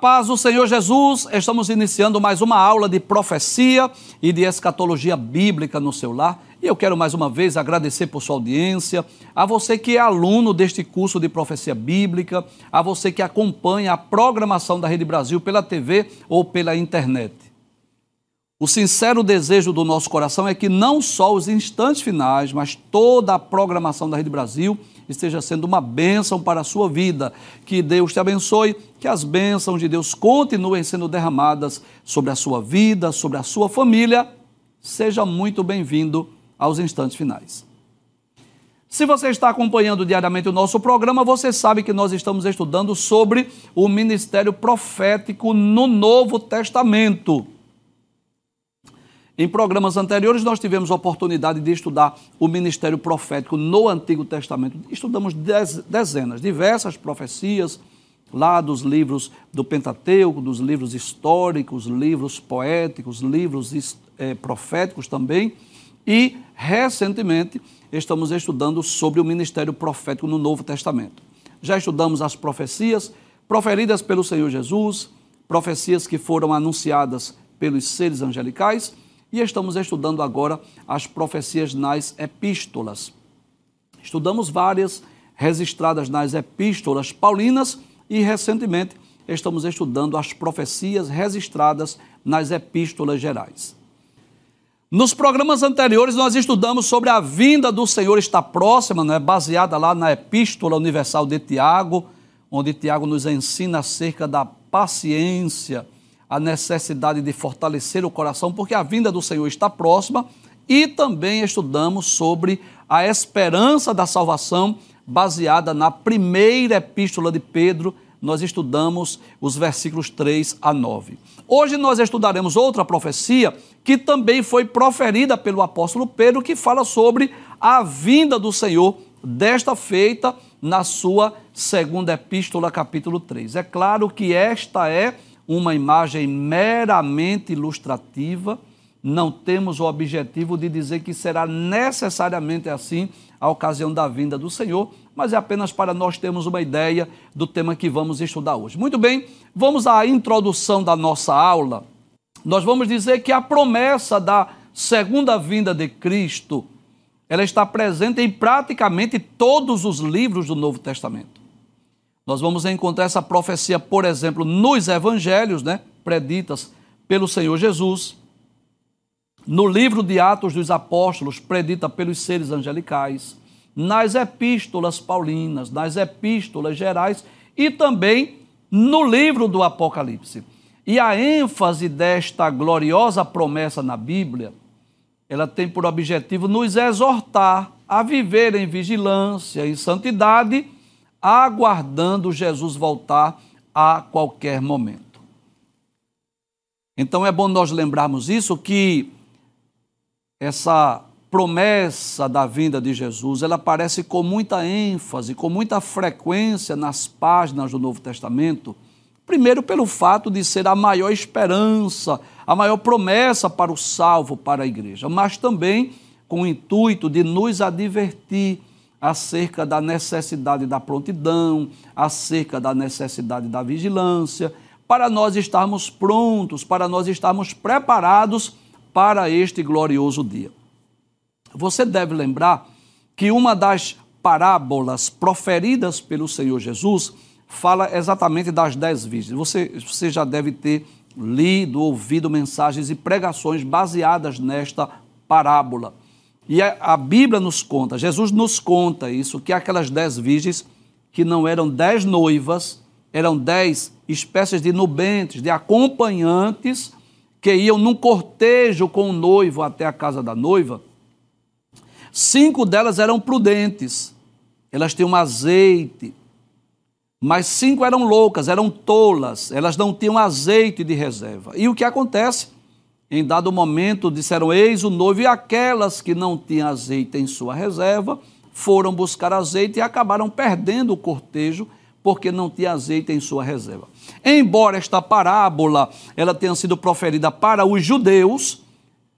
Paz do Senhor Jesus, estamos iniciando mais uma aula de profecia e de escatologia bíblica no seu lar. E eu quero mais uma vez agradecer por sua audiência, a você que é aluno deste curso de profecia bíblica, a você que acompanha a programação da Rede Brasil pela TV ou pela internet. O sincero desejo do nosso coração é que não só os instantes finais, mas toda a programação da Rede Brasil esteja sendo uma bênção para a sua vida. Que Deus te abençoe, que as bênçãos de Deus continuem sendo derramadas sobre a sua vida, sobre a sua família. Seja muito bem-vindo aos instantes finais. Se você está acompanhando diariamente o nosso programa, você sabe que nós estamos estudando sobre o ministério profético no Novo Testamento. Em programas anteriores, nós tivemos a oportunidade de estudar o ministério profético no Antigo Testamento. Estudamos dezenas, diversas profecias lá dos livros do Pentateuco, dos livros históricos, livros poéticos, livros é, proféticos também. E, recentemente, estamos estudando sobre o ministério profético no Novo Testamento. Já estudamos as profecias proferidas pelo Senhor Jesus, profecias que foram anunciadas pelos seres angelicais e estamos estudando agora as profecias nas epístolas. Estudamos várias registradas nas epístolas paulinas e recentemente estamos estudando as profecias registradas nas epístolas gerais. Nos programas anteriores nós estudamos sobre a vinda do Senhor está próxima, né, baseada lá na Epístola Universal de Tiago, onde Tiago nos ensina acerca da paciência, a necessidade de fortalecer o coração, porque a vinda do Senhor está próxima, e também estudamos sobre a esperança da salvação, baseada na primeira epístola de Pedro, nós estudamos os versículos 3 a 9. Hoje nós estudaremos outra profecia que também foi proferida pelo apóstolo Pedro, que fala sobre a vinda do Senhor, desta feita na sua segunda epístola, capítulo 3. É claro que esta é uma imagem meramente ilustrativa, não temos o objetivo de dizer que será necessariamente assim a ocasião da vinda do Senhor, mas é apenas para nós termos uma ideia do tema que vamos estudar hoje. Muito bem, vamos à introdução da nossa aula. Nós vamos dizer que a promessa da segunda vinda de Cristo, ela está presente em praticamente todos os livros do Novo Testamento. Nós vamos encontrar essa profecia, por exemplo, nos evangelhos, né, preditas pelo Senhor Jesus, no livro de Atos dos Apóstolos, predita pelos seres angelicais, nas epístolas paulinas, nas epístolas gerais e também no livro do Apocalipse. E a ênfase desta gloriosa promessa na Bíblia, ela tem por objetivo nos exortar a viver em vigilância e santidade aguardando Jesus voltar a qualquer momento. Então é bom nós lembrarmos isso que essa promessa da vinda de Jesus, ela aparece com muita ênfase, com muita frequência nas páginas do Novo Testamento. Primeiro, pelo fato de ser a maior esperança, a maior promessa para o salvo, para a igreja, mas também com o intuito de nos advertir acerca da necessidade da prontidão, acerca da necessidade da vigilância, para nós estarmos prontos, para nós estarmos preparados para este glorioso dia. Você deve lembrar que uma das parábolas proferidas pelo Senhor Jesus fala exatamente das dez virgens. Você, você já deve ter lido, ouvido mensagens e pregações baseadas nesta parábola. E a, a Bíblia nos conta, Jesus nos conta isso, que aquelas dez virgens, que não eram dez noivas, eram dez espécies de nubentes, de acompanhantes, que iam num cortejo com o noivo até a casa da noiva. Cinco delas eram prudentes, elas tinham azeite, mas cinco eram loucas, eram tolas, elas não tinham azeite de reserva. E o que acontece? Em dado momento, disseram: Eis o noivo, e aquelas que não tinham azeite em sua reserva foram buscar azeite e acabaram perdendo o cortejo porque não tinha azeite em sua reserva. Embora esta parábola ela tenha sido proferida para os judeus,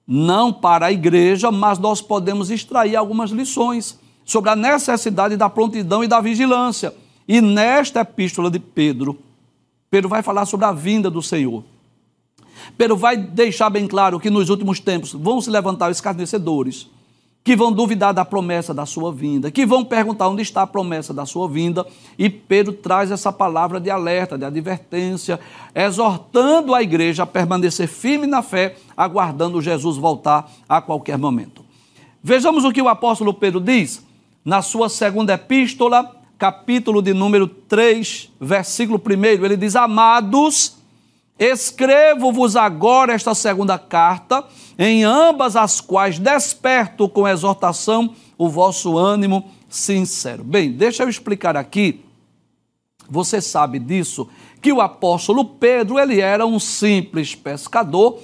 não para a igreja, mas nós podemos extrair algumas lições sobre a necessidade da prontidão e da vigilância. E nesta epístola de Pedro, Pedro vai falar sobre a vinda do Senhor. Pedro vai deixar bem claro que nos últimos tempos vão se levantar escarnecedores, que vão duvidar da promessa da sua vinda, que vão perguntar onde está a promessa da sua vinda, e Pedro traz essa palavra de alerta, de advertência, exortando a igreja a permanecer firme na fé, aguardando Jesus voltar a qualquer momento. Vejamos o que o apóstolo Pedro diz na sua segunda epístola, capítulo de número 3, versículo 1, ele diz: Amados, Escrevo-vos agora esta segunda carta, em ambas as quais desperto com exortação o vosso ânimo sincero. Bem, deixa eu explicar aqui. Você sabe disso que o apóstolo Pedro, ele era um simples pescador,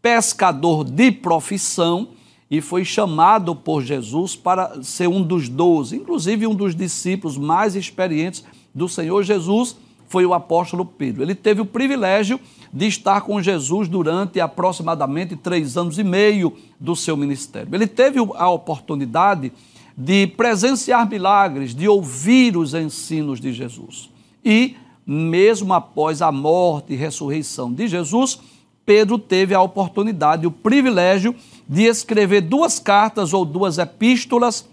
pescador de profissão, e foi chamado por Jesus para ser um dos doze, inclusive um dos discípulos mais experientes do Senhor Jesus foi o apóstolo Pedro. Ele teve o privilégio de estar com Jesus durante aproximadamente três anos e meio do seu ministério. Ele teve a oportunidade de presenciar milagres, de ouvir os ensinos de Jesus. E, mesmo após a morte e ressurreição de Jesus, Pedro teve a oportunidade, o privilégio de escrever duas cartas ou duas epístolas,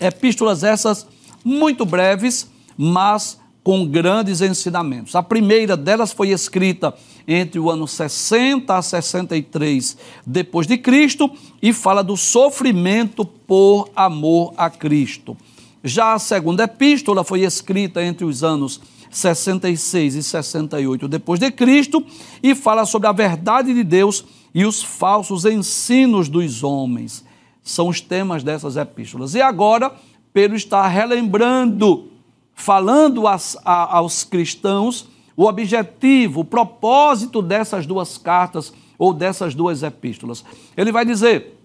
epístolas essas muito breves, mas com grandes ensinamentos. A primeira delas foi escrita entre o ano 60 a 63 depois de Cristo e fala do sofrimento por amor a Cristo. Já a segunda epístola foi escrita entre os anos 66 e 68 depois de Cristo e fala sobre a verdade de Deus e os falsos ensinos dos homens. São os temas dessas epístolas. E agora Pedro está relembrando falando as, a, aos cristãos o objetivo, o propósito dessas duas cartas ou dessas duas epístolas. Ele vai dizer: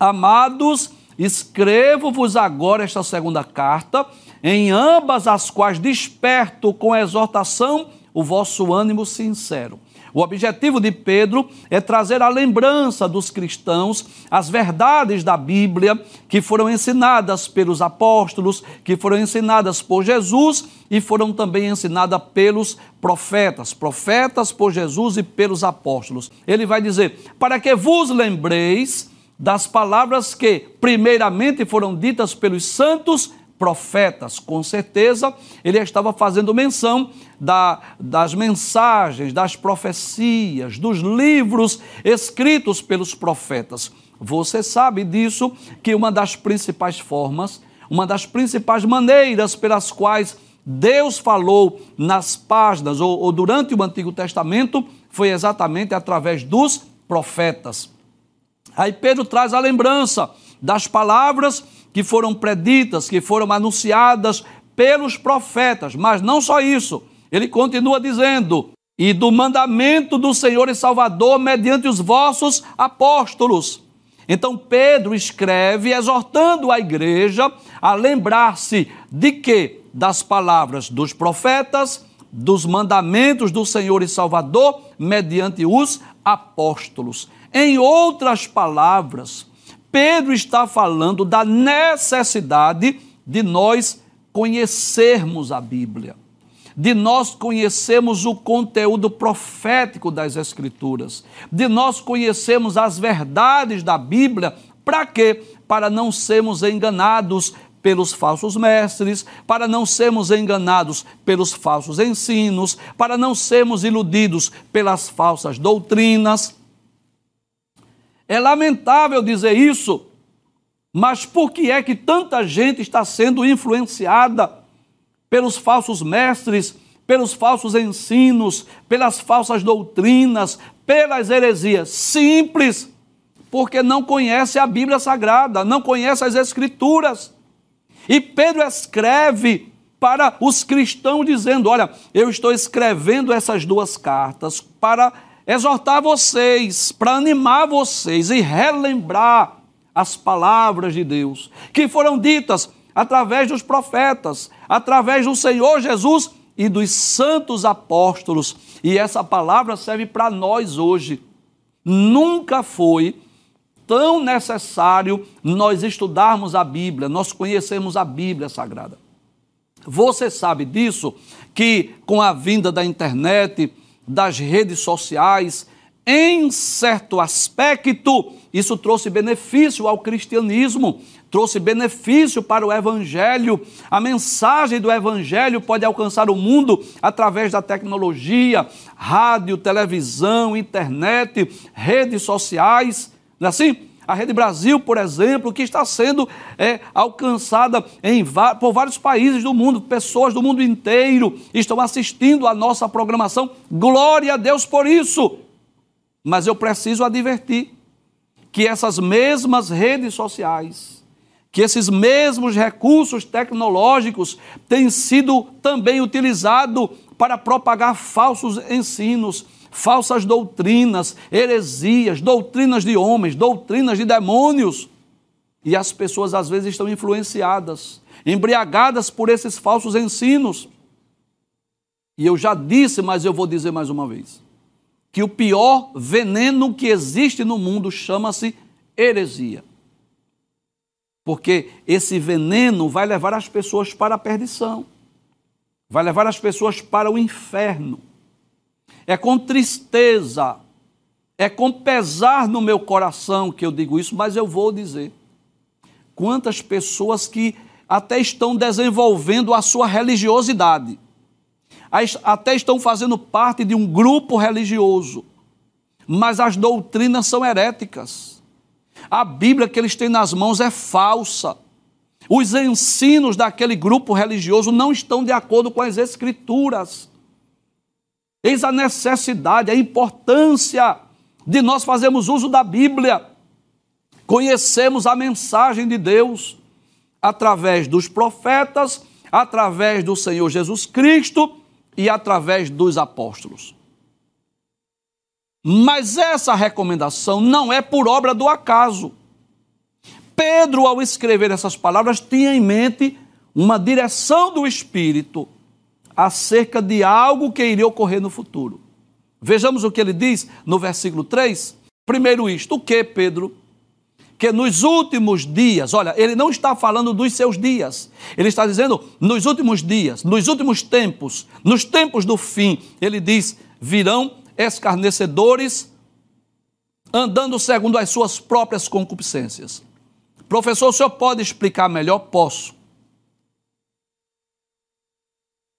Amados, escrevo-vos agora esta segunda carta, em ambas as quais desperto com exortação o vosso ânimo sincero o objetivo de Pedro é trazer a lembrança dos cristãos as verdades da Bíblia que foram ensinadas pelos apóstolos, que foram ensinadas por Jesus e foram também ensinadas pelos profetas, profetas por Jesus e pelos apóstolos. Ele vai dizer: para que vos lembreis das palavras que, primeiramente, foram ditas pelos santos profetas. Com certeza, ele estava fazendo menção da, das mensagens, das profecias, dos livros escritos pelos profetas. Você sabe disso, que uma das principais formas, uma das principais maneiras pelas quais Deus falou nas páginas ou, ou durante o Antigo Testamento foi exatamente através dos profetas. Aí Pedro traz a lembrança das palavras que foram preditas, que foram anunciadas pelos profetas. Mas não só isso, ele continua dizendo: e do mandamento do Senhor e Salvador mediante os vossos apóstolos. Então Pedro escreve exortando a igreja a lembrar-se de que das palavras dos profetas, dos mandamentos do Senhor e Salvador mediante os apóstolos. Em outras palavras, Pedro está falando da necessidade de nós conhecermos a Bíblia, de nós conhecermos o conteúdo profético das Escrituras, de nós conhecermos as verdades da Bíblia, para quê? Para não sermos enganados pelos falsos mestres, para não sermos enganados pelos falsos ensinos, para não sermos iludidos pelas falsas doutrinas. É lamentável dizer isso, mas por que é que tanta gente está sendo influenciada pelos falsos mestres, pelos falsos ensinos, pelas falsas doutrinas, pelas heresias? Simples, porque não conhece a Bíblia Sagrada, não conhece as Escrituras. E Pedro escreve para os cristãos dizendo: Olha, eu estou escrevendo essas duas cartas para exortar vocês, para animar vocês e relembrar as palavras de Deus que foram ditas através dos profetas, através do Senhor Jesus e dos santos apóstolos. E essa palavra serve para nós hoje. Nunca foi tão necessário nós estudarmos a Bíblia, nós conhecermos a Bíblia Sagrada. Você sabe disso que com a vinda da internet, das redes sociais, em certo aspecto, isso trouxe benefício ao cristianismo, trouxe benefício para o evangelho. A mensagem do evangelho pode alcançar o mundo através da tecnologia, rádio, televisão, internet, redes sociais. Não é assim? A Rede Brasil, por exemplo, que está sendo é, alcançada em, por vários países do mundo, pessoas do mundo inteiro estão assistindo a nossa programação. Glória a Deus por isso! Mas eu preciso advertir que essas mesmas redes sociais, que esses mesmos recursos tecnológicos têm sido também utilizados para propagar falsos ensinos, falsas doutrinas, heresias, doutrinas de homens, doutrinas de demônios. E as pessoas às vezes estão influenciadas, embriagadas por esses falsos ensinos. E eu já disse, mas eu vou dizer mais uma vez que o pior veneno que existe no mundo chama-se heresia. Porque esse veneno vai levar as pessoas para a perdição, vai levar as pessoas para o inferno. É com tristeza, é com pesar no meu coração que eu digo isso, mas eu vou dizer. Quantas pessoas que até estão desenvolvendo a sua religiosidade, até estão fazendo parte de um grupo religioso, mas as doutrinas são heréticas. A Bíblia que eles têm nas mãos é falsa. Os ensinos daquele grupo religioso não estão de acordo com as Escrituras. Eis a necessidade, a importância de nós fazermos uso da Bíblia, conhecemos a mensagem de Deus através dos profetas, através do Senhor Jesus Cristo e através dos apóstolos. Mas essa recomendação não é por obra do acaso. Pedro, ao escrever essas palavras, tinha em mente uma direção do Espírito acerca de algo que iria ocorrer no futuro. Vejamos o que ele diz no versículo 3. Primeiro, isto: o que, Pedro? que nos últimos dias, olha, ele não está falando dos seus dias, ele está dizendo nos últimos dias, nos últimos tempos, nos tempos do fim, ele diz: virão escarnecedores andando segundo as suas próprias concupiscências. Professor, o senhor pode explicar melhor? Posso.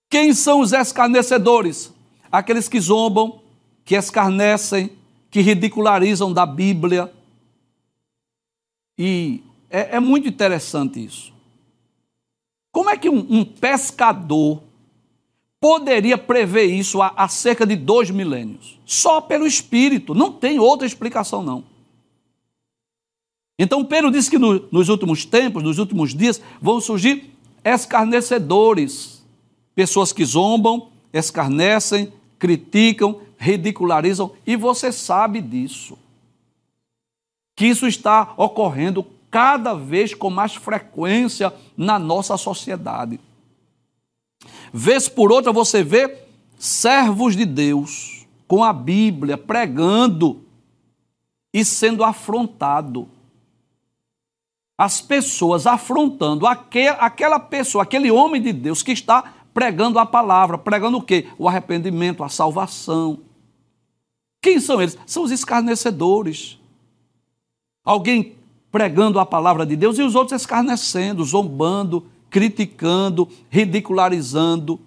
Quem são os escarnecedores? Aqueles que zombam, que escarnecem, que ridicularizam da Bíblia, e é, é muito interessante isso. Como é que um, um pescador poderia prever isso há, há, cerca de dois milênios? Só pelo Espírito, não tem outra explicação, não. Então Pedro disse que no, nos últimos tempos, nos últimos dias, vão surgir escarnecedores, pessoas que zombam, escarnecem, criticam, ridicularizam, e você sabe disso que isso está ocorrendo cada vez com mais frequência na nossa sociedade. Vez por outra você vê servos de Deus com a Bíblia pregando e sendo afrontado. As pessoas afrontando aquela pessoa, aquele homem de Deus que está pregando a palavra, pregando o quê? O arrependimento, a salvação. Quem são eles? São os escarnecedores alguém pregando a palavra de Deus e os outros escarnecendo, zombando, criticando, ridicularizando.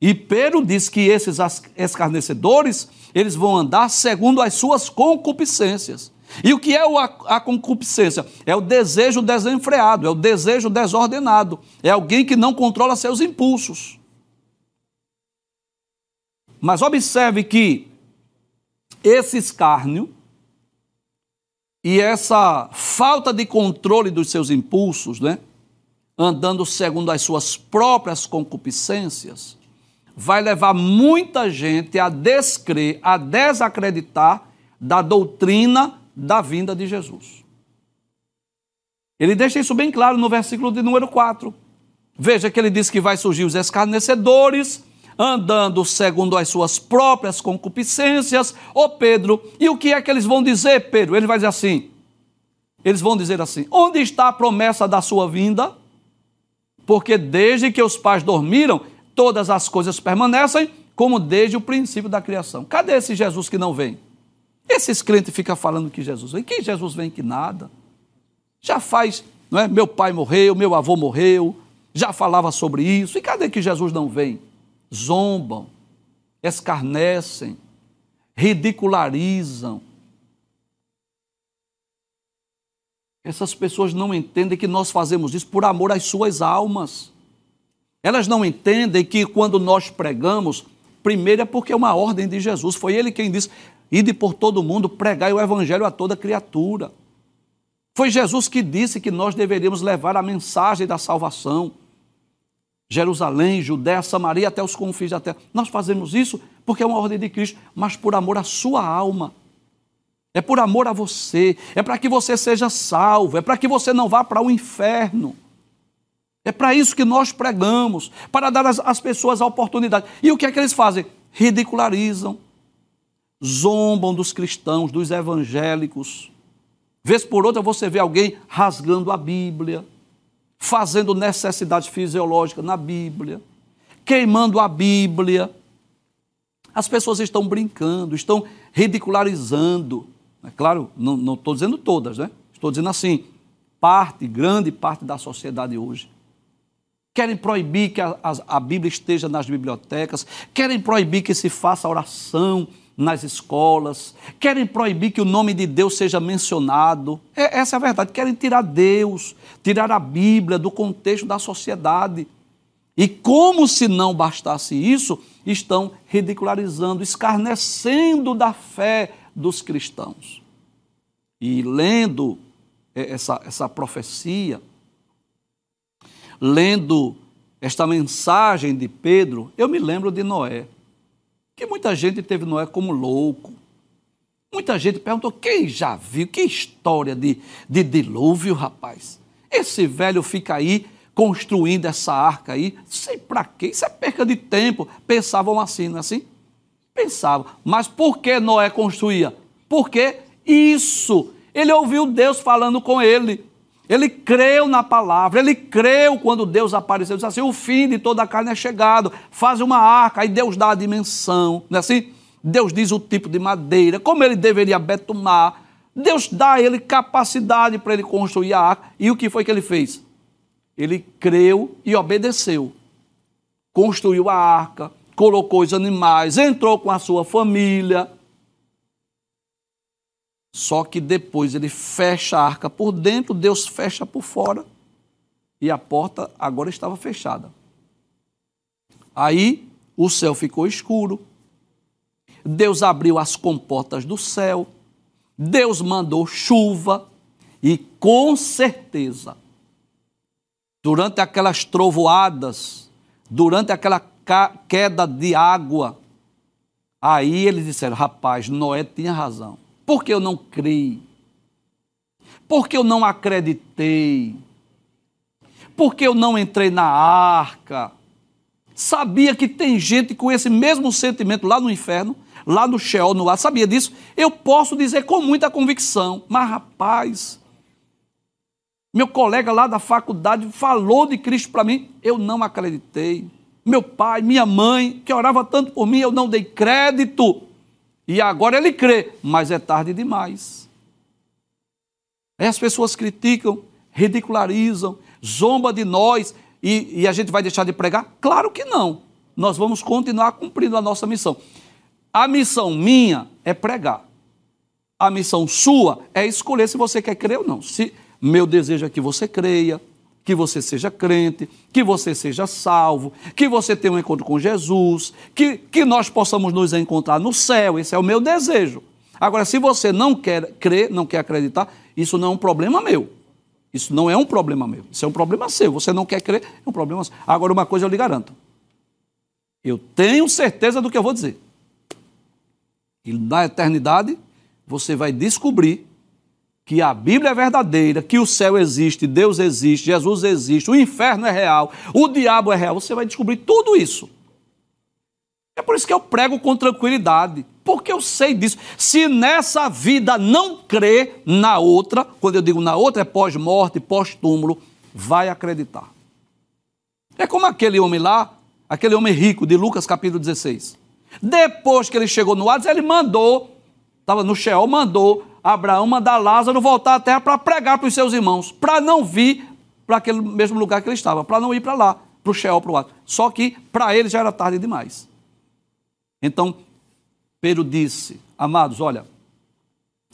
E Pedro diz que esses escarnecedores, eles vão andar segundo as suas concupiscências. E o que é a concupiscência? É o desejo desenfreado, é o desejo desordenado, é alguém que não controla seus impulsos. Mas observe que esse escárnio, e essa falta de controle dos seus impulsos, né, andando segundo as suas próprias concupiscências, vai levar muita gente a descrer, a desacreditar da doutrina da vinda de Jesus. Ele deixa isso bem claro no versículo de número 4. Veja que ele diz que vai surgir os escarnecedores, andando segundo as suas próprias concupiscências. Ô Pedro, e o que é que eles vão dizer, Pedro? Ele vai dizer assim: eles vão dizer assim: onde está a promessa da sua vinda? Porque desde que os pais dormiram, todas as coisas permanecem como desde o princípio da criação. Cadê esse Jesus que não vem? Esses crentes ficam falando que Jesus vem. Que Jesus vem que nada. Já faz, não é? Meu pai morreu, meu avô morreu, já falava sobre isso. E cadê que Jesus não vem? Zombam, escarnecem, ridicularizam. Essas pessoas não entendem que nós fazemos isso por amor às suas almas. Elas não entendem que quando nós pregamos, primeiro é porque é uma ordem de Jesus. Foi ele quem disse: ide por todo mundo, pregai o evangelho a toda criatura. Foi Jesus que disse que nós deveríamos levar a mensagem da salvação. Jerusalém, Judéia, Samaria, até os confins da terra. Nós fazemos isso porque é uma ordem de Cristo, mas por amor à sua alma. É por amor a você, é para que você seja salvo, é para que você não vá para o inferno. É para isso que nós pregamos, para dar às, pessoas a oportunidade. E o que é que eles fazem? Ridicularizam, zombam dos cristãos, dos evangélicos. Vez por outra você vê alguém rasgando a Bíblia, fazendo necessidade fisiológica na Bíblia, queimando a Bíblia. As pessoas estão brincando, estão ridicularizando. É claro, não estou dizendo todas, né? Estou dizendo assim, parte, grande parte da sociedade hoje. Querem proibir que a, a, a Bíblia esteja nas bibliotecas, querem proibir que se faça oração nas escolas, querem proibir que o nome de Deus seja mencionado. É, essa é a verdade. Querem tirar Deus, tirar a Bíblia do contexto da sociedade. E como se não bastasse isso, estão ridicularizando, escarnecendo da fé dos cristãos. E lendo essa, essa profecia, lendo esta mensagem de Pedro, eu me lembro de Noé. Que muita gente teve Noé como louco. Muita gente perguntou: quem já viu? Que história de, de dilúvio, rapaz? Esse velho fica aí construindo essa arca aí, sei para quê, isso é perca de tempo. Pensavam assim, não é assim? Pensavam. Mas por que Noé construía? Porque isso, ele ouviu Deus falando com ele. Ele creu na palavra, ele creu quando Deus apareceu, disse assim: o fim de toda a carne é chegado, faz uma arca, aí Deus dá a dimensão, não é assim? Deus diz o tipo de madeira, como ele deveria betumar, Deus dá a ele capacidade para ele construir a arca, e o que foi que ele fez? Ele creu e obedeceu. Construiu a arca, colocou os animais, entrou com a sua família, só que depois ele fecha a arca por dentro, Deus fecha por fora e a porta agora estava fechada. Aí o céu ficou escuro. Deus abriu as comportas do céu. Deus mandou chuva e com certeza durante aquelas trovoadas, durante aquela queda de água, aí eles disseram: rapaz, Noé tinha razão. Porque eu não criei. Porque eu não acreditei. Porque eu não entrei na arca. Sabia que tem gente com esse mesmo sentimento lá no inferno, lá no Sheol, no ar. Sabia disso? Eu posso dizer com muita convicção. Mas, rapaz, meu colega lá da faculdade falou de Cristo para mim, eu não acreditei. Meu pai, minha mãe, que orava tanto por mim, eu não dei crédito. E agora ele crê, mas é tarde demais. Aí as pessoas criticam, ridicularizam, zomba de nós e, e a gente vai deixar de pregar? Claro que não. Nós vamos continuar cumprindo a nossa missão. A missão minha é pregar. A missão sua é escolher se você quer crer ou não. Se meu desejo é que você creia, que você seja crente, que você seja salvo, que você tenha um encontro com Jesus, que, que nós possamos nos encontrar no céu. Esse é o meu desejo. Agora, se você não quer crer, não quer acreditar, isso não é um problema meu. Isso não é um problema meu. Isso é um problema seu. Você não quer crer, é um problema seu. Agora, uma coisa eu lhe garanto. Eu tenho certeza do que eu vou dizer. E na eternidade, você vai descobrir que a Bíblia é verdadeira, que o céu existe, Deus existe, Jesus existe, o inferno é real, o diabo é real, você vai descobrir tudo isso. É por isso que eu prego com tranquilidade, porque eu sei disso. Se nessa vida não crer na outra, quando eu digo na outra é pós-morte, pós-túmulo, vai acreditar. É como aquele homem lá, aquele homem rico de Lucas capítulo 16. Depois que ele chegou no Hades, ele mandou, estava no Sheol, mandou Abraão mandar Lázaro voltar à terra para pregar para os seus irmãos, para não vir para aquele mesmo lugar que ele estava, para não ir para lá, para o Sheol, para o Hades. Só que para ele já era tarde demais. Então, Pedro disse, amados, olha,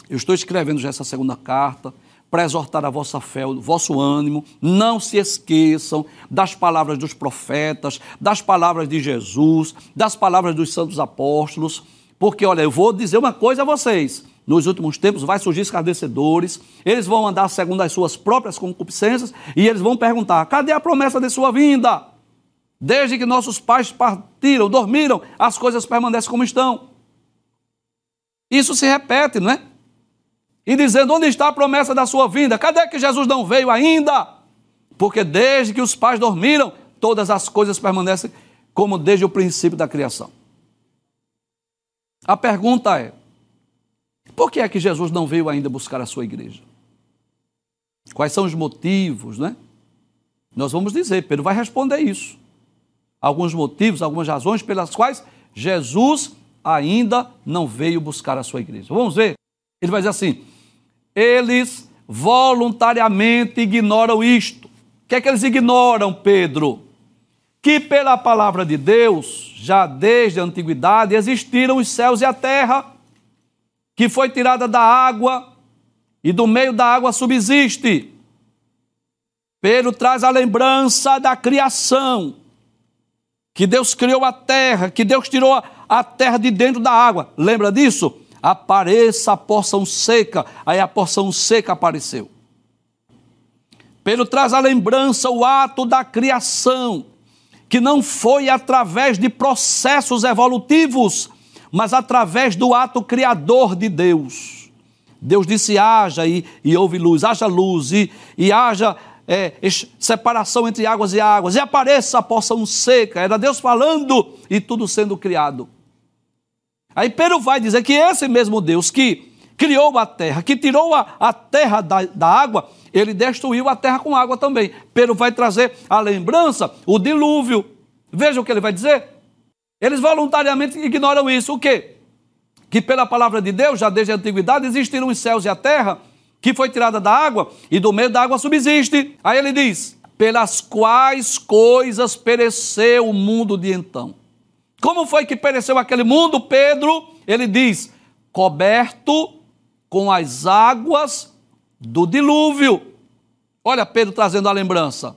eu estou escrevendo já essa segunda carta, para exortar a vossa fé, o vosso ânimo. Não se esqueçam das palavras dos profetas, das palavras de Jesus, das palavras dos santos apóstolos, porque, olha, eu vou dizer uma coisa a vocês. Nos últimos tempos vai surgir escarnecedores, eles vão andar segundo as suas próprias concupiscências e eles vão perguntar: cadê a promessa de sua vinda? Desde que nossos pais partiram, dormiram, as coisas permanecem como estão. Isso se repete, não é? e dizendo: Onde está a promessa da sua vinda? Cadê que Jesus não veio ainda? Porque desde que os pais dormiram, todas as coisas permanecem como desde o princípio da criação. A pergunta é: por que é que Jesus não veio ainda buscar a sua igreja? Quais são os motivos, né? Nós vamos dizer, Pedro vai responder isso. Alguns motivos, algumas razões pelas quais Jesus ainda não veio buscar a sua igreja. Vamos ver. Ele vai dizer assim: eles voluntariamente ignoram isto. O que é que eles ignoram, Pedro? Que pela palavra de Deus, já desde a antiguidade, existiram os céus e a terra, que foi tirada da água e do meio da água subsiste. Pedro traz a lembrança da criação, que Deus criou a terra, que Deus tirou a terra de dentro da água. Lembra disso? apareça a porção seca. Aí a porção seca apareceu. Pedro traz a lembrança, o ato da criação, que não foi através de processos evolutivos, mas através do ato criador de Deus. Deus disse: haja e, e houve luz, haja luz e, e haja é, separação entre águas e águas, e apareça a porção seca. Era Deus falando e tudo sendo criado. Aí Pedro vai dizer que esse mesmo Deus que criou a terra, que tirou a, a terra da, da água, ele destruiu a terra com água também. Pedro vai trazer a lembrança, o dilúvio. Veja o que ele vai dizer. Eles voluntariamente ignoram isso. O quê? Que pela palavra de Deus, já desde a antiguidade, existiram os céus e a terra, que foi tirada da água, e do meio da água subsiste. Aí ele diz: pelas quais coisas pereceu o mundo de então. Como foi que pereceu aquele mundo? Pedro, ele diz: coberto com as águas do dilúvio. Olha Pedro trazendo a lembrança,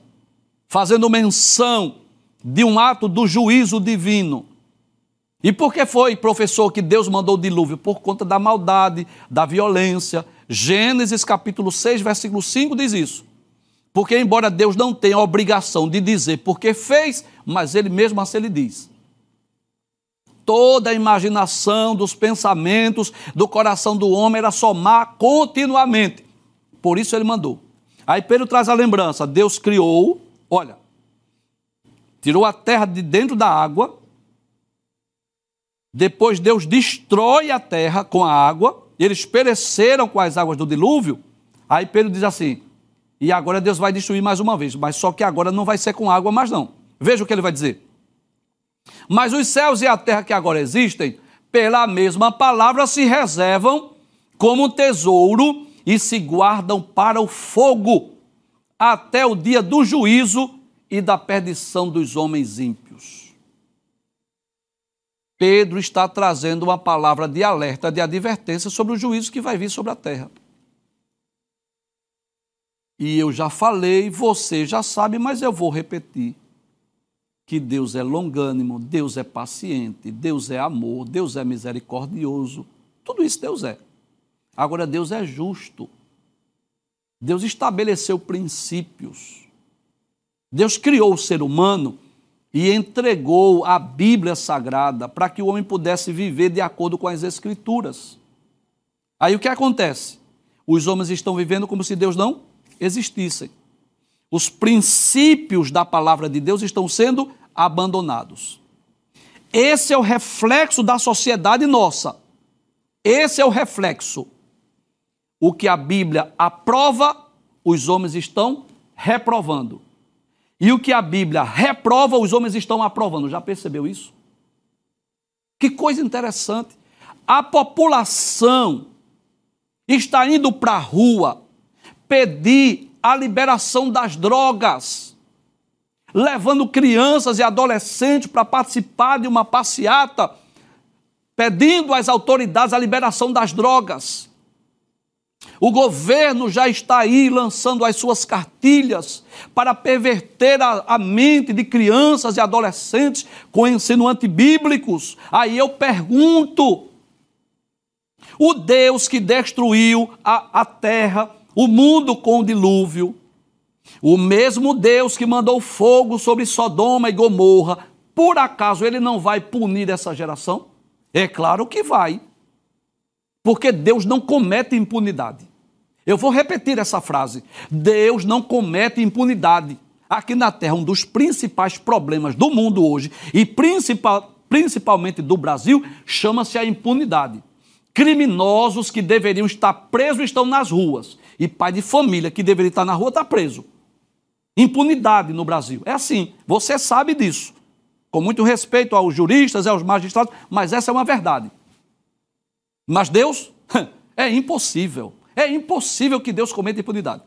fazendo menção de um ato do juízo divino. E por que foi, professor, que Deus mandou o dilúvio? Por conta da maldade, da violência. Gênesis capítulo 6, versículo 5 diz isso. Porque, embora Deus não tenha a obrigação de dizer porque fez, mas ele mesmo assim ele diz toda a imaginação dos pensamentos do coração do homem era somar continuamente. Por isso ele mandou. Aí Pedro traz a lembrança: Deus criou, olha, tirou a terra de dentro da água, depois Deus destrói a terra com a água, eles pereceram com as águas do dilúvio. Aí Pedro diz assim: e agora Deus vai destruir mais uma vez, mas só que agora não vai ser com água mais não. Veja o que ele vai dizer. Mas os céus e a terra que agora existem, pela mesma palavra, se reservam como tesouro e se guardam para o fogo, até o dia do juízo e da perdição dos homens ímpios. Pedro está trazendo uma palavra de alerta, de advertência sobre o juízo que vai vir sobre a terra. E eu já falei, você já sabe, mas eu vou repetir que Deus é longânimo, Deus é paciente, Deus é amor, Deus é misericordioso. Tudo isso Deus é. Agora, Deus é justo. Deus estabeleceu princípios. Deus criou o ser humano e entregou a Bíblia Sagrada para que o homem pudesse viver de acordo com as Escrituras. Aí o que acontece? Os homens estão vivendo como se Deus não existisse os princípios da palavra de Deus estão sendo abandonados. Esse é o reflexo da sociedade nossa. Esse é o reflexo. O que a Bíblia aprova, os homens estão reprovando. E o que a Bíblia reprova, os homens estão aprovando. Já percebeu isso? Que coisa interessante. A população está indo para a rua pedir a liberação das drogas, levando crianças e adolescentes para participar de uma passeata, pedindo às autoridades a liberação das drogas. O governo já está aí lançando as suas cartilhas para perverter a, a, mente de crianças e adolescentes com ensino antibíblicos. Aí eu pergunto: o Deus que destruiu a, a terra, o mundo com o dilúvio, o mesmo Deus que mandou fogo sobre Sodoma e Gomorra, por acaso ele não vai punir essa geração? É claro que vai. Porque Deus não comete impunidade. Eu vou repetir essa frase. Deus não comete impunidade. Aqui na Terra, um dos principais problemas do mundo hoje, e principal, principalmente do Brasil, chama-se a impunidade. Criminosos que deveriam estar presos estão nas ruas. E pai de família que deveria estar na rua está preso. Impunidade no Brasil. É assim, você sabe disso. Com muito respeito aos juristas e aos magistrados, mas essa é uma verdade. Mas Deus, é impossível. É impossível que Deus cometa impunidade.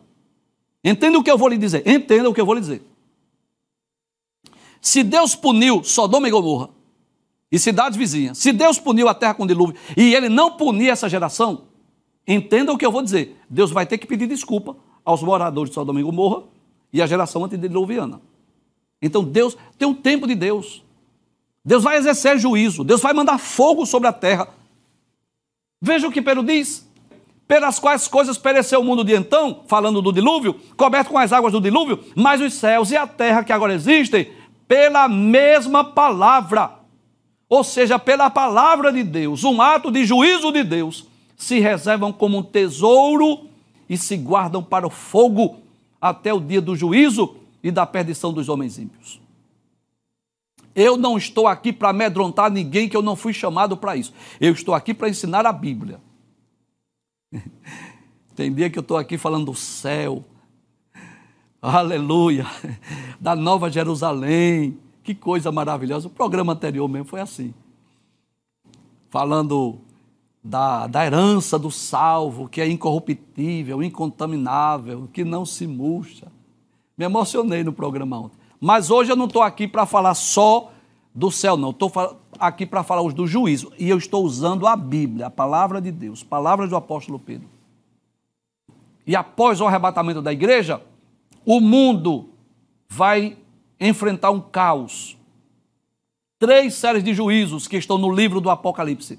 Entenda o que eu vou lhe dizer. Entenda o que eu vou lhe dizer. Se Deus puniu Sodoma e Gomorra, e cidades vizinhas. Se Deus puniu a terra com dilúvio e ele não punir essa geração, entenda o que eu vou dizer. Deus vai ter que pedir desculpa aos moradores de Sodoma e Gomorra e à geração antediluviana. Então Deus tem um tempo de Deus. Deus vai exercer juízo, Deus vai mandar fogo sobre a terra. Veja o que Pedro diz. Pelas quais coisas pereceu o mundo de então, falando do dilúvio, coberto com as águas do dilúvio, mas os céus e a terra que agora existem, pela mesma palavra ou seja, pela palavra de Deus, um ato de juízo de Deus, se reservam como um tesouro e se guardam para o fogo até o dia do juízo e da perdição dos homens ímpios. Eu não estou aqui para amedrontar ninguém que eu não fui chamado para isso. Eu estou aqui para ensinar a Bíblia. Tem dia que eu estou aqui falando do céu, aleluia, da Nova Jerusalém, que coisa maravilhosa. O programa anterior mesmo foi assim. Falando da, da herança do salvo, que é incorruptível, incontaminável, que não se murcha. Me emocionei no programa ontem. Mas hoje eu não estou aqui para falar só do céu, não. Estou aqui para falar do juízo. E eu estou usando a Bíblia, a palavra de Deus, palavras do apóstolo Pedro. E após o arrebatamento da igreja, o mundo vai enfrentar um caos. Três séries de juízos que estão no livro do Apocalipse.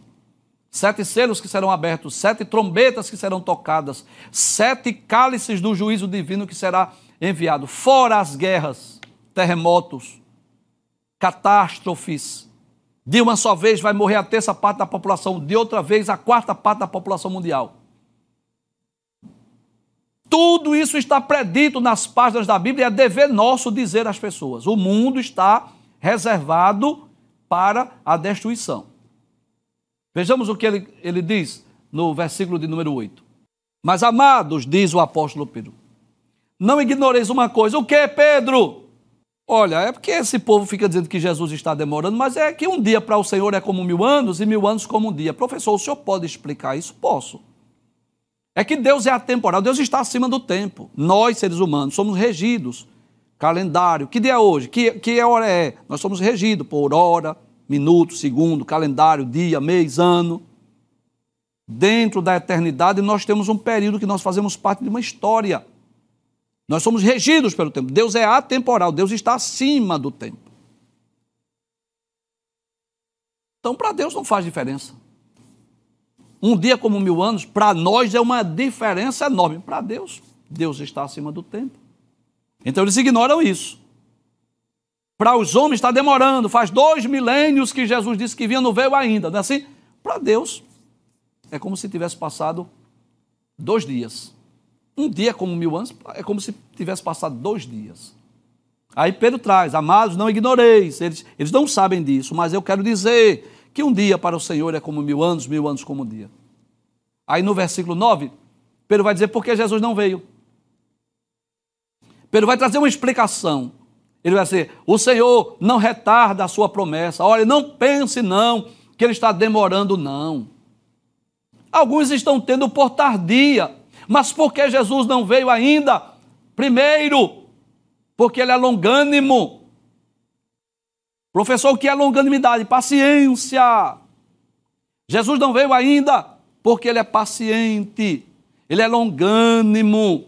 Sete selos que serão abertos, sete trombetas que serão tocadas, sete cálices do juízo divino que será enviado, fora as guerras, terremotos, catástrofes. De uma só vez vai morrer a terça parte da população, de outra vez a quarta parte da população mundial. Tudo isso está predito nas páginas da Bíblia e é dever nosso dizer às pessoas: o mundo está reservado para a destruição. Vejamos o que ele, ele diz no versículo de número 8. Mas amados, diz o apóstolo Pedro, não ignoreis uma coisa. O que, Pedro? Olha, é porque esse povo fica dizendo que Jesus está demorando, mas é que um dia para o Senhor é como mil anos e mil anos como um dia. Professor, o senhor pode explicar isso? Posso. É que Deus é atemporal, Deus está acima do tempo. Nós, seres humanos, somos regidos. Calendário, que dia é hoje? Que, que hora é? Nós somos regidos por hora, minuto, segundo, calendário, dia, mês, ano. Dentro da eternidade, nós temos um período que nós fazemos parte de uma história. Nós somos regidos pelo tempo. Deus é atemporal, Deus está acima do tempo. Então, para Deus não faz diferença. Um dia como mil anos, para nós é uma diferença enorme. Para Deus, Deus está acima do tempo. Então eles ignoram isso. Para os homens está demorando, faz dois milênios que Jesus disse que vinha, não veio ainda, não é assim? Para Deus, é como se tivesse passado dois dias. Um dia como mil anos, é como se tivesse passado dois dias. Aí Pedro traz, amados, não ignoreis, eles, eles não sabem disso, mas eu quero dizer que um dia para o Senhor é como mil anos, mil anos como um dia. Aí no versículo 9, Pedro vai dizer por que Jesus não veio. Pedro vai trazer uma explicação. Ele vai dizer: o Senhor não retarda a sua promessa. Olha, não pense não que ele está demorando, não. Alguns estão tendo por tardia, mas por que Jesus não veio ainda? Primeiro, porque ele é longânimo. Professor, o que é longanimidade? Paciência. Jesus não veio ainda porque ele é paciente, ele é longânimo.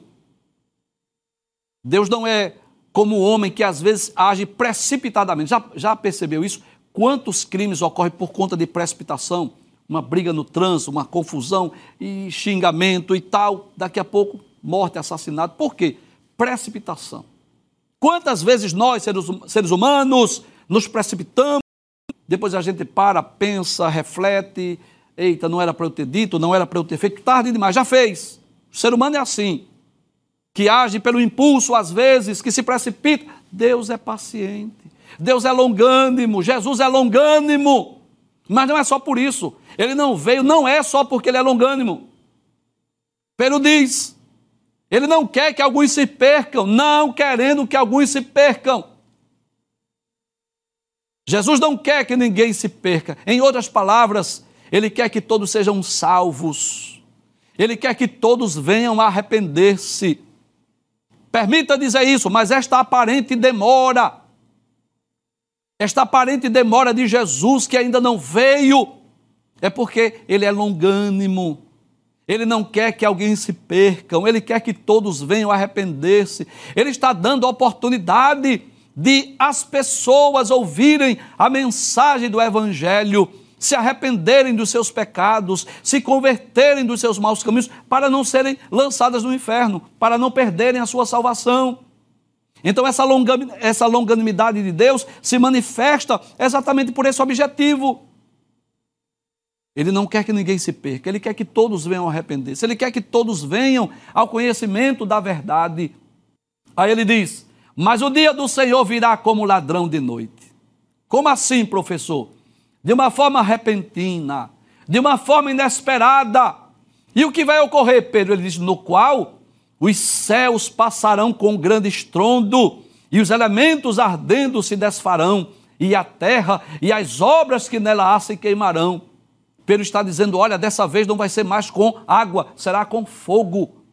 Deus não é como o homem que às vezes age precipitadamente. Já, já percebeu isso? Quantos crimes ocorrem por conta de precipitação? Uma briga no trânsito, uma confusão e xingamento e tal. Daqui a pouco, morte, assassinato. Por quê? Precipitação. Quantas vezes nós, seres, hum, humanos, nos precipitamos, depois a gente para, pensa, reflete, eita, não era para eu ter dito, não era para eu ter feito, tarde demais, já fez. O ser humano é assim, que age pelo impulso às vezes, que se precipita. Deus é paciente, Deus é longânimo, Jesus é longânimo. Mas não é só por isso. Ele não veio, não é só porque ele é longânimo. Pedro diz: ele não quer que alguns se percam, não querendo que alguns se percam. Jesus não quer que ninguém se perca. Em outras palavras, ele quer que todos sejam salvos. Ele quer que todos venham a arrepender-se. Permita dizer isso, mas esta aparente demora, esta aparente demora de Jesus que ainda não veio, é porque ele é longânimo. Ele não quer que alguém se percam, ele quer que todos venham arrepender-se. Ele está dando a oportunidade de as pessoas ouvirem a mensagem do Evangelho, se arrependerem dos seus pecados, se converterem dos seus maus caminhos, para não serem lançadas no inferno, para não perderem a sua salvação. Então, essa longanimidade de Deus se manifesta exatamente por esse objetivo. Ele não quer que ninguém se perca, ele quer que todos venham arrepender-se, ele quer que todos venham ao conhecimento da verdade. Aí ele diz: mas o dia do Senhor virá como ladrão de noite. Como assim, professor? De uma forma repentina, de uma forma inesperada. E o que vai ocorrer, Pedro? Ele diz: no qual os céus passarão com grande estrondo, e os elementos ardendo se desfarão, e a terra e as obras que nela há se queimarão. Pedro está dizendo: olha, dessa vez não vai ser mais com água, será com fogo.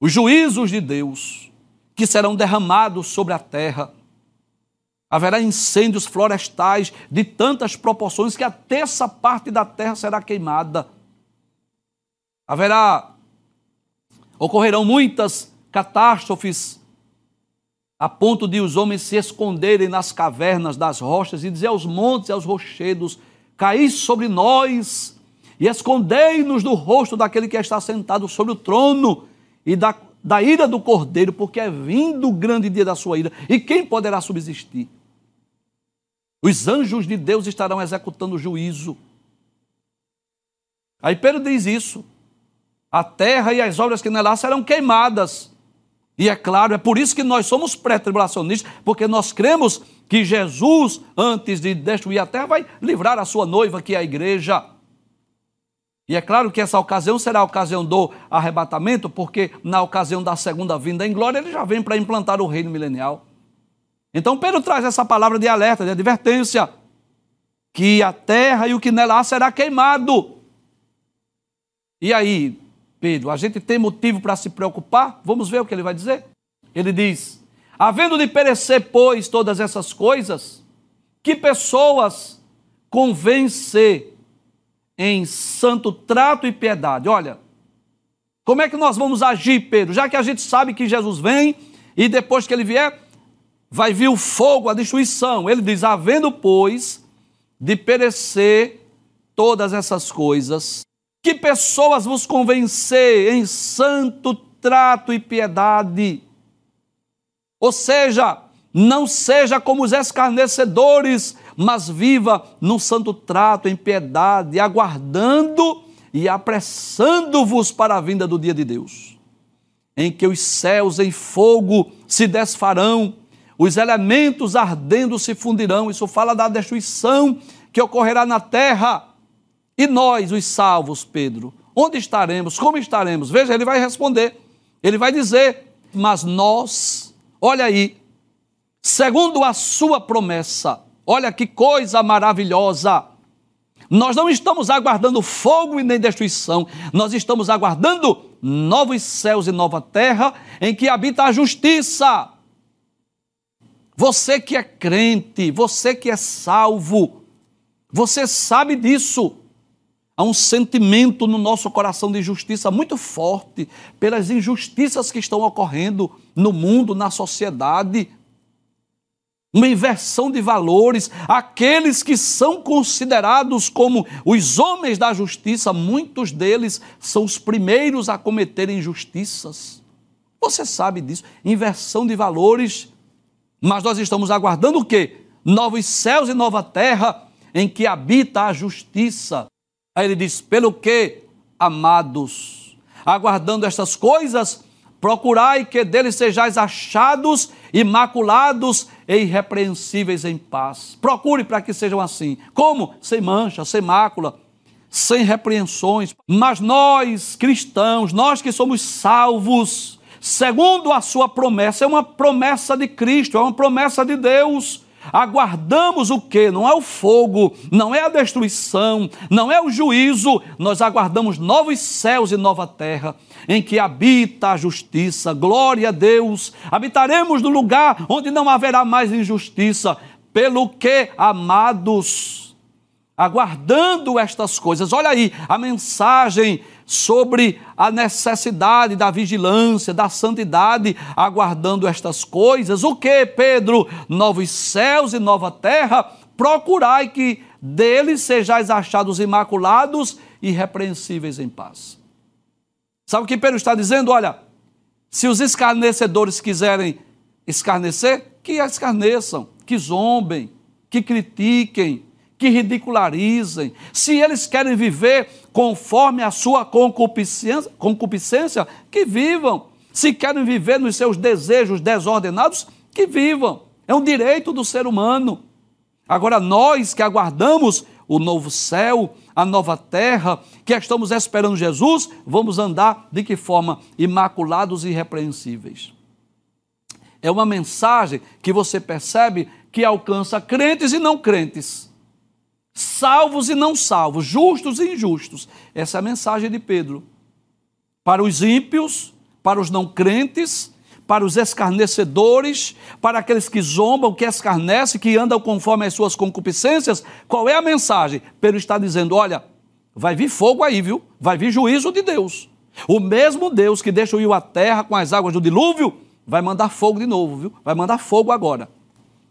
Os juízos de Deus que serão derramados sobre a terra. Haverá incêndios florestais de tantas proporções que a terça parte da terra será queimada. Haverá, ocorrerão muitas catástrofes a ponto de os homens se esconderem nas cavernas das rochas e dizer aos montes e aos rochedos: Caí sobre nós e escondei-nos do rosto daquele que está sentado sobre o trono e da da ira do cordeiro, porque é vindo o grande dia da sua ira. E quem poderá subsistir? Os anjos de Deus estarão executando juízo. Aí Pedro diz isso. A terra e as obras que nela serão queimadas. E é claro, é por isso que nós somos pré-tribulacionistas, porque nós cremos que Jesus, antes de destruir a terra, vai livrar a sua noiva, que é a igreja. E é claro que essa ocasião será a ocasião do arrebatamento, porque na ocasião da segunda vinda em glória ele já vem para implantar o reino milenial. Então Pedro traz essa palavra de alerta, de advertência, que a terra e o que nela há será queimado. E aí, Pedro, a gente tem motivo para se preocupar? Vamos ver o que ele vai dizer. Ele diz: Havendo de perecer, pois, todas essas coisas, que pessoas convence em santo trato e piedade. Olha, como é que nós vamos agir, Pedro? Já que a gente sabe que Jesus vem e depois que ele vier, vai vir o fogo, a destruição. Ele diz: havendo, pois, de perecer todas essas coisas, que pessoas vos convencer em santo trato e piedade. Ou seja, não seja como os escarnecedores mas viva no santo trato, em piedade, aguardando e apressando-vos para a vinda do dia de Deus, em que os céus em fogo se desfarão, os elementos ardendo se fundirão. Isso fala da destruição que ocorrerá na terra. E nós, os salvos, Pedro, onde estaremos? Como estaremos? Veja, ele vai responder. Ele vai dizer: Mas nós, olha aí, segundo a sua promessa. Olha que coisa maravilhosa! Nós não estamos aguardando fogo e nem destruição, nós estamos aguardando novos céus e nova terra em que habita a justiça. Você que é crente, você que é salvo, você sabe disso. Há um sentimento no nosso coração de justiça muito forte pelas injustiças que estão ocorrendo no mundo, na sociedade. Uma inversão de valores. Aqueles que são considerados como os homens da justiça, muitos deles são os primeiros a cometerem injustiças. Você sabe disso. Inversão de valores. Mas nós estamos aguardando o quê? Novos céus e nova terra em que habita a justiça. Aí ele diz: pelo que, amados, aguardando estas coisas, procurai que deles sejais achados, imaculados e irrepreensíveis em paz. Procure para que sejam assim. Como? Sem mancha, sem mácula, sem repreensões. Mas nós, cristãos, nós que somos salvos, segundo a sua promessa, é uma promessa de Cristo, é uma promessa de Deus aguardamos o que? Não é o fogo, não é a destruição, não é o juízo, nós aguardamos novos céus e nova terra, em que habita a justiça. Glória a Deus! Habitaremos no lugar onde não haverá mais injustiça, pelo que, amados, aguardando estas coisas. Olha aí a mensagem sobre a necessidade da vigilância, da santidade, aguardando estas coisas. O que, Pedro? Novos céus e nova terra, procurai que deles sejais achados imaculados e repreensíveis em paz. Sabe o que Pedro está dizendo? Olha, se os escarnecedores quiserem escarnecer, que escarneçam, que zombem, que critiquem, que ridicularizem, se eles querem viver conforme a sua concupiscência, concupiscência, que vivam. Se querem viver nos seus desejos desordenados, que vivam. É um direito do ser humano. Agora, nós que aguardamos o novo céu, a nova terra, que estamos esperando Jesus, vamos andar de que forma? Imaculados e irrepreensíveis. É uma mensagem que você percebe que alcança crentes e não crentes salvos e não salvos, justos e injustos. Essa é a mensagem de Pedro. Para os ímpios, para os não crentes, para os escarnecedores, para aqueles que zombam, que escarnecem, que andam conforme as suas concupiscências, qual é a mensagem? Pedro está dizendo: olha, vai vir fogo aí, viu? Vai vir juízo de Deus. O mesmo Deus que destruiu a terra com as águas do dilúvio, vai mandar fogo de novo, viu? Vai mandar fogo agora.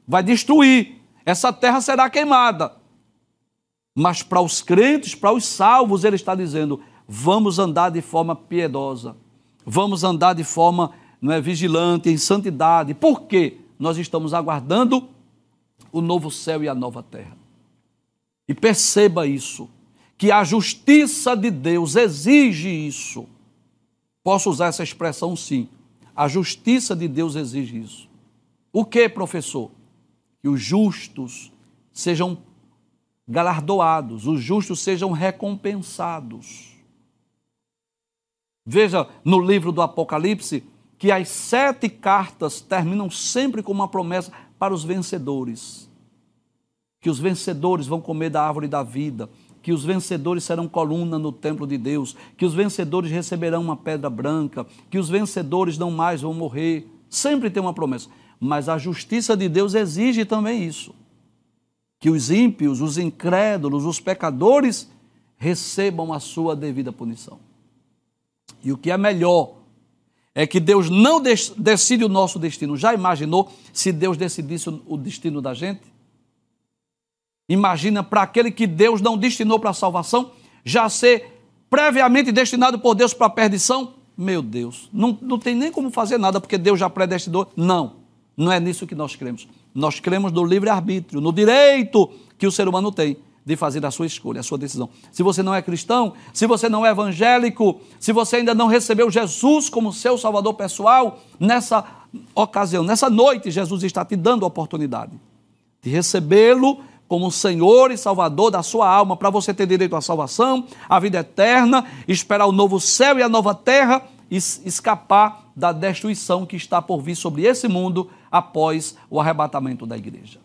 Vai destruir. Essa terra será queimada. Mas para os crentes, para os salvos, ele está dizendo: vamos andar de forma piedosa, vamos andar de forma não é, vigilante, em santidade. Por quê? Nós estamos aguardando o novo céu e a nova terra. E perceba isso, que a justiça de Deus exige isso. Posso usar essa expressão sim. A justiça de Deus exige isso. O que, professor? Que os justos sejam galardoados, os justos sejam recompensados. Veja no livro do Apocalipse que as sete cartas terminam sempre com uma promessa para os vencedores: que os vencedores vão comer da árvore da vida, que os vencedores serão coluna no templo de Deus, que os vencedores receberão uma pedra branca, que os vencedores não mais vão morrer. Sempre tem uma promessa. Mas a justiça de Deus exige também isso que os ímpios, os incrédulos, os pecadores recebam a sua devida punição. E o que é melhor é que Deus não decide o nosso destino. Já imaginou se Deus decidisse o destino da gente? Imagina para aquele que Deus não destinou para a salvação, já ser previamente destinado por Deus para a perdição? Meu Deus, não, não tem nem como fazer nada porque Deus já predestinou. Não, não é nisso que nós cremos. Nós cremos no livre-arbítrio, no direito que o ser humano tem de fazer a sua escolha, a sua decisão. Se você não é cristão, se você não é evangélico, se você ainda não recebeu Jesus como seu salvador pessoal, nessa ocasião, nessa noite, Jesus está te dando a oportunidade de recebê-lo como Senhor e Salvador da sua alma, para você ter direito à salvação, à vida eterna, esperar o novo céu e a nova terra e escapar da destruição que está por vir sobre esse mundo após o arrebatamento da igreja.